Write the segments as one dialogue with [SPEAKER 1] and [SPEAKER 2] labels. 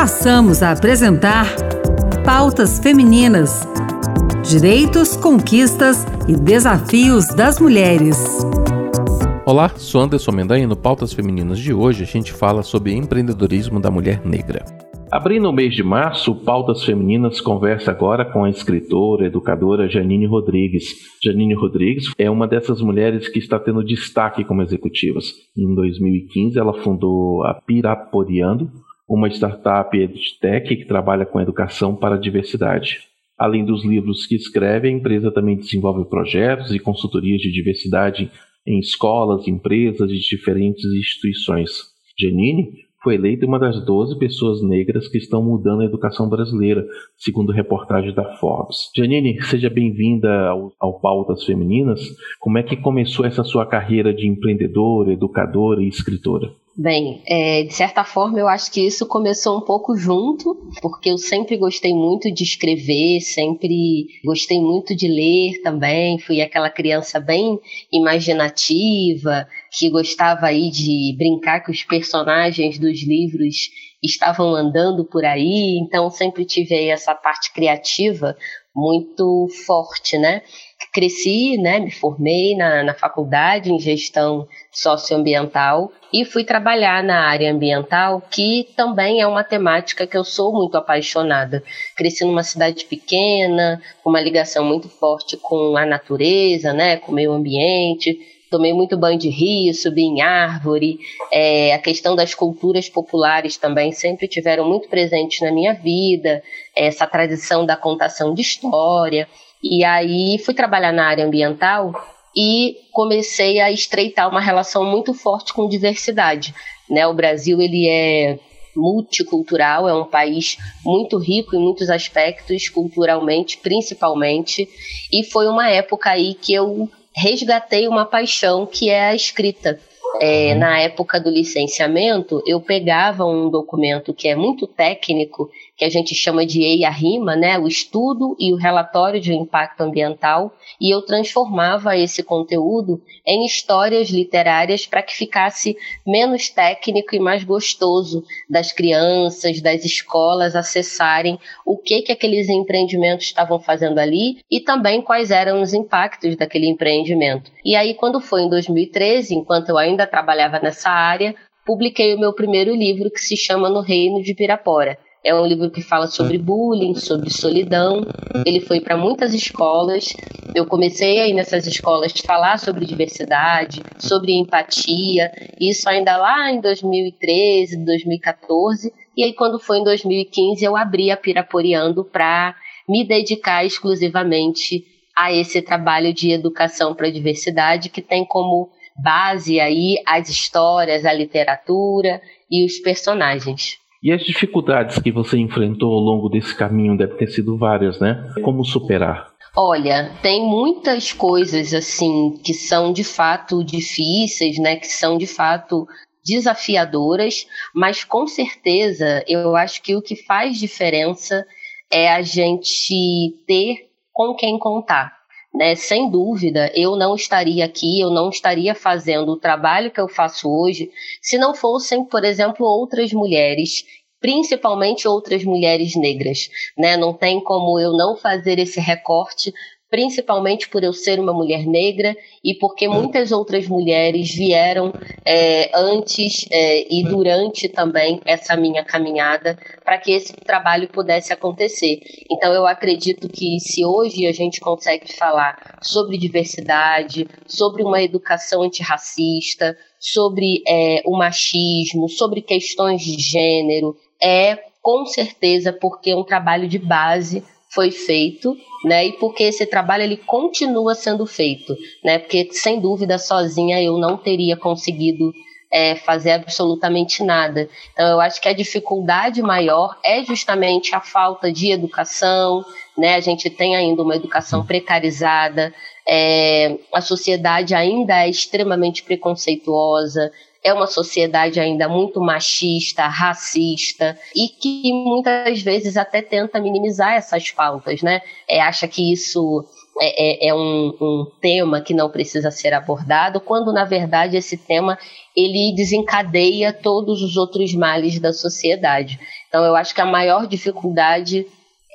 [SPEAKER 1] passamos a apresentar Pautas Femininas: Direitos, Conquistas e Desafios das Mulheres.
[SPEAKER 2] Olá, sou Anderson Mendanha e no Pautas Femininas de hoje a gente fala sobre empreendedorismo da mulher negra. Abrindo o mês de março, Pautas Femininas conversa agora com a escritora, educadora Janine Rodrigues. Janine Rodrigues é uma dessas mulheres que está tendo destaque como executivas. Em 2015, ela fundou a Piraporeando, uma startup edtech que trabalha com educação para a diversidade. Além dos livros que escreve, a empresa também desenvolve projetos e consultorias de diversidade em escolas, empresas e diferentes instituições. Janine foi eleita uma das 12 pessoas negras que estão mudando a educação brasileira, segundo reportagem da Forbes. Janine, seja bem-vinda ao, ao Pautas Femininas. Como é que começou essa sua carreira de empreendedora, educadora e escritora?
[SPEAKER 3] Bem, é, de certa forma eu acho que isso começou um pouco junto, porque eu sempre gostei muito de escrever, sempre gostei muito de ler também. Fui aquela criança bem imaginativa, que gostava aí de brincar que os personagens dos livros estavam andando por aí, então sempre tive essa parte criativa muito forte, né? Cresci, né, me formei na, na faculdade em gestão socioambiental e fui trabalhar na área ambiental, que também é uma temática que eu sou muito apaixonada. Cresci numa cidade pequena, com uma ligação muito forte com a natureza, né, com o meio ambiente, tomei muito banho de rio, subi em árvore. É, a questão das culturas populares também sempre tiveram muito presentes na minha vida, essa tradição da contação de história. E aí fui trabalhar na área ambiental e comecei a estreitar uma relação muito forte com diversidade. Né? O Brasil ele é multicultural, é um país muito rico em muitos aspectos, culturalmente, principalmente, e foi uma época aí que eu resgatei uma paixão que é a escrita. É, uhum. na época do licenciamento, eu pegava um documento que é muito técnico, que a gente chama de EIA-RIMA, né, o estudo e o relatório de impacto ambiental, e eu transformava esse conteúdo em histórias literárias para que ficasse menos técnico e mais gostoso das crianças, das escolas acessarem o que que aqueles empreendimentos estavam fazendo ali e também quais eram os impactos daquele empreendimento. E aí quando foi em 2013, enquanto eu ainda trabalhava nessa área, publiquei o meu primeiro livro que se chama No Reino de Pirapora é um livro que fala sobre bullying, sobre solidão. Ele foi para muitas escolas. Eu comecei aí nessas escolas falar sobre diversidade, sobre empatia. Isso ainda lá em 2013, 2014. E aí quando foi em 2015 eu abri a Piraporeando para me dedicar exclusivamente a esse trabalho de educação para a diversidade que tem como base aí as histórias, a literatura e os personagens.
[SPEAKER 2] E as dificuldades que você enfrentou ao longo desse caminho devem ter sido várias, né? Como superar?
[SPEAKER 3] Olha, tem muitas coisas assim que são de fato difíceis, né? Que são de fato desafiadoras, mas com certeza eu acho que o que faz diferença é a gente ter com quem contar. Né? Sem dúvida, eu não estaria aqui, eu não estaria fazendo o trabalho que eu faço hoje se não fossem, por exemplo, outras mulheres principalmente outras mulheres negras, né? Não tem como eu não fazer esse recorte, principalmente por eu ser uma mulher negra e porque muitas outras mulheres vieram é, antes é, e durante também essa minha caminhada para que esse trabalho pudesse acontecer. Então eu acredito que se hoje a gente consegue falar sobre diversidade, sobre uma educação antirracista, sobre é, o machismo, sobre questões de gênero, é com certeza porque um trabalho de base foi feito, né? E porque esse trabalho ele continua sendo feito, né? Porque sem dúvida sozinha eu não teria conseguido é, fazer absolutamente nada. Então eu acho que a dificuldade maior é justamente a falta de educação, né? A gente tem ainda uma educação precarizada, é, a sociedade ainda é extremamente preconceituosa, é uma sociedade ainda muito machista, racista e que muitas vezes até tenta minimizar essas faltas, né? É, acha que isso é, é, é um, um, tema que não precisa ser abordado, quando na verdade esse tema ele desencadeia todos os outros males da sociedade. Então, eu acho que a maior dificuldade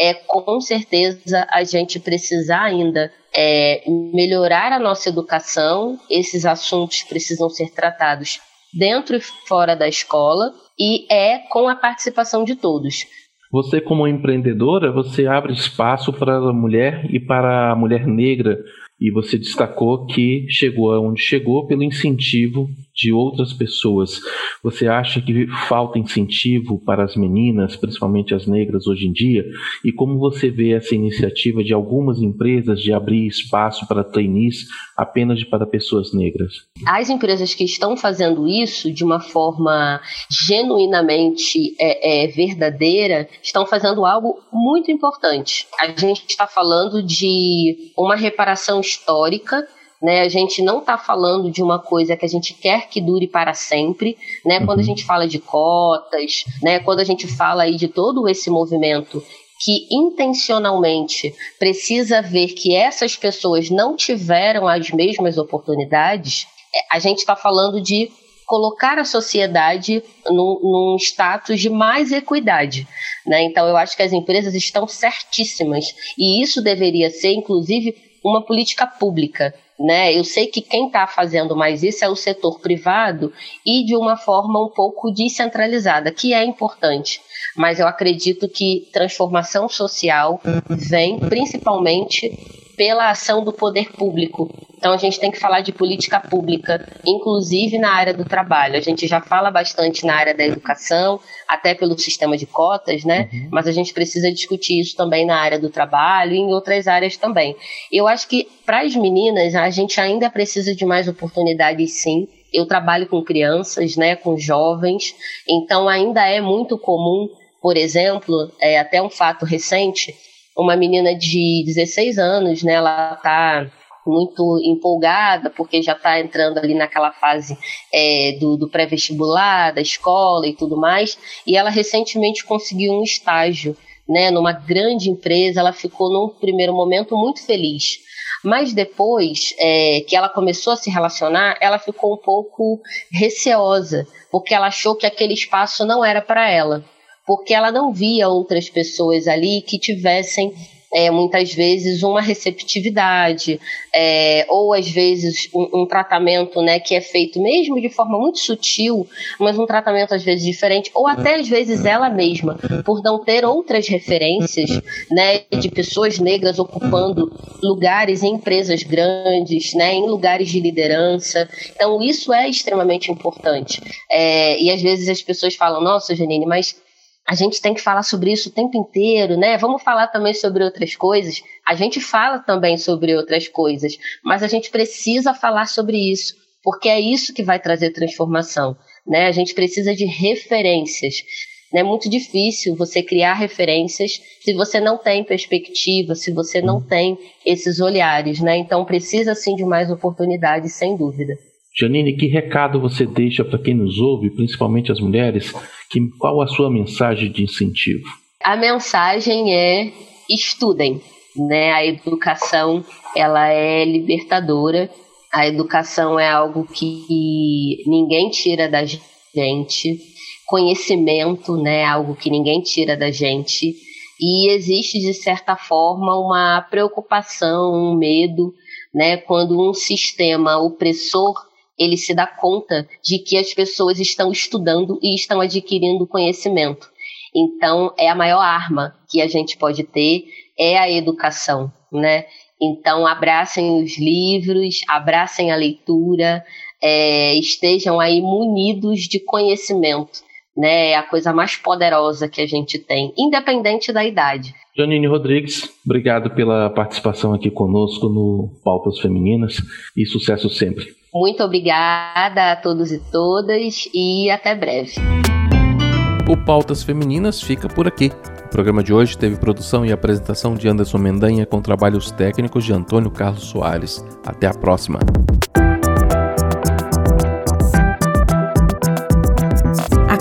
[SPEAKER 3] é com certeza a gente precisar ainda é, melhorar a nossa educação. Esses assuntos precisam ser tratados dentro e fora da escola e é com a participação de todos.
[SPEAKER 2] Você, como empreendedora, você abre espaço para a mulher e para a mulher negra e você destacou que chegou aonde chegou pelo incentivo de outras pessoas. Você acha que falta incentivo para as meninas, principalmente as negras hoje em dia? E como você vê essa iniciativa de algumas empresas de abrir espaço para trainees apenas para pessoas negras?
[SPEAKER 3] As empresas que estão fazendo isso de uma forma genuinamente é, é, verdadeira estão fazendo algo muito importante. A gente está falando de uma reparação histórica né? A gente não está falando de uma coisa que a gente quer que dure para sempre, né? Uhum. Quando a uhum. gente fala de cotas, né? Quando a gente fala aí de todo esse movimento que intencionalmente precisa ver que essas pessoas não tiveram as mesmas oportunidades, é, a gente está falando de colocar a sociedade num, num, status de mais equidade. Né? Então, eu acho que as empresas estão certíssimas e isso deveria ser, inclusive, uma política pública. Né? Eu sei que quem está fazendo mais isso é o setor privado e de uma forma um pouco descentralizada, que é importante. Mas eu acredito que transformação social vem principalmente pela ação do poder público. Então a gente tem que falar de política pública, inclusive na área do trabalho. A gente já fala bastante na área da educação, até pelo sistema de cotas, né? Uhum. Mas a gente precisa discutir isso também na área do trabalho e em outras áreas também. Eu acho que para as meninas a gente ainda precisa de mais oportunidades, sim. Eu trabalho com crianças, né, com jovens, então ainda é muito comum, por exemplo, é até um fato recente, uma menina de 16 anos, né? Ela tá muito empolgada porque já está entrando ali naquela fase é, do, do pré-vestibular, da escola e tudo mais. E ela recentemente conseguiu um estágio, né? Numa grande empresa. Ela ficou num primeiro momento muito feliz. Mas depois é, que ela começou a se relacionar, ela ficou um pouco receosa, porque ela achou que aquele espaço não era para ela porque ela não via outras pessoas ali que tivessem é, muitas vezes uma receptividade é, ou às vezes um, um, tratamento né, que é feito mesmo de forma muito sutil, mas um tratamento às vezes diferente, ou até às vezes ela mesma, por não ter outras referências né, de pessoas negras ocupando lugares em empresas grandes, né, em lugares de liderança. Então isso é extremamente importante. É, e às vezes as pessoas falam, nossa, Janine, mas a gente tem que falar sobre isso o tempo inteiro, né? Vamos falar também sobre outras coisas. A gente fala também sobre outras coisas, mas a gente precisa falar sobre isso, porque é isso que vai trazer transformação, né? A gente precisa de referências. É muito difícil você criar referências se você não tem perspectiva, se você não tem esses olhares, né? Então precisa sim de mais oportunidades, sem dúvida.
[SPEAKER 2] Janine, que recado você deixa para quem nos ouve, principalmente as mulheres? Que, qual a sua mensagem de incentivo?
[SPEAKER 3] A mensagem é estudem, né? A educação ela é libertadora. A educação é algo que ninguém tira da gente. Conhecimento, né? É algo que ninguém tira da gente. E existe de certa forma uma preocupação, um medo, né? Quando um sistema opressor ele se dá conta de que as pessoas estão estudando e estão adquirindo conhecimento. Então, é a maior arma que a gente pode ter é a educação, né? Então, abracem os livros, abracem a leitura, é, estejam aí munidos de conhecimento, né? É a coisa mais poderosa que a gente tem, independente da idade.
[SPEAKER 2] Janine Rodrigues, obrigado pela participação aqui conosco no Pautas Femininas e sucesso sempre.
[SPEAKER 3] Muito obrigada a todos e todas e até breve.
[SPEAKER 2] O Pautas Femininas fica por aqui. O programa de hoje teve produção e apresentação de Anderson Mendanha com trabalhos técnicos de Antônio Carlos Soares. Até a próxima.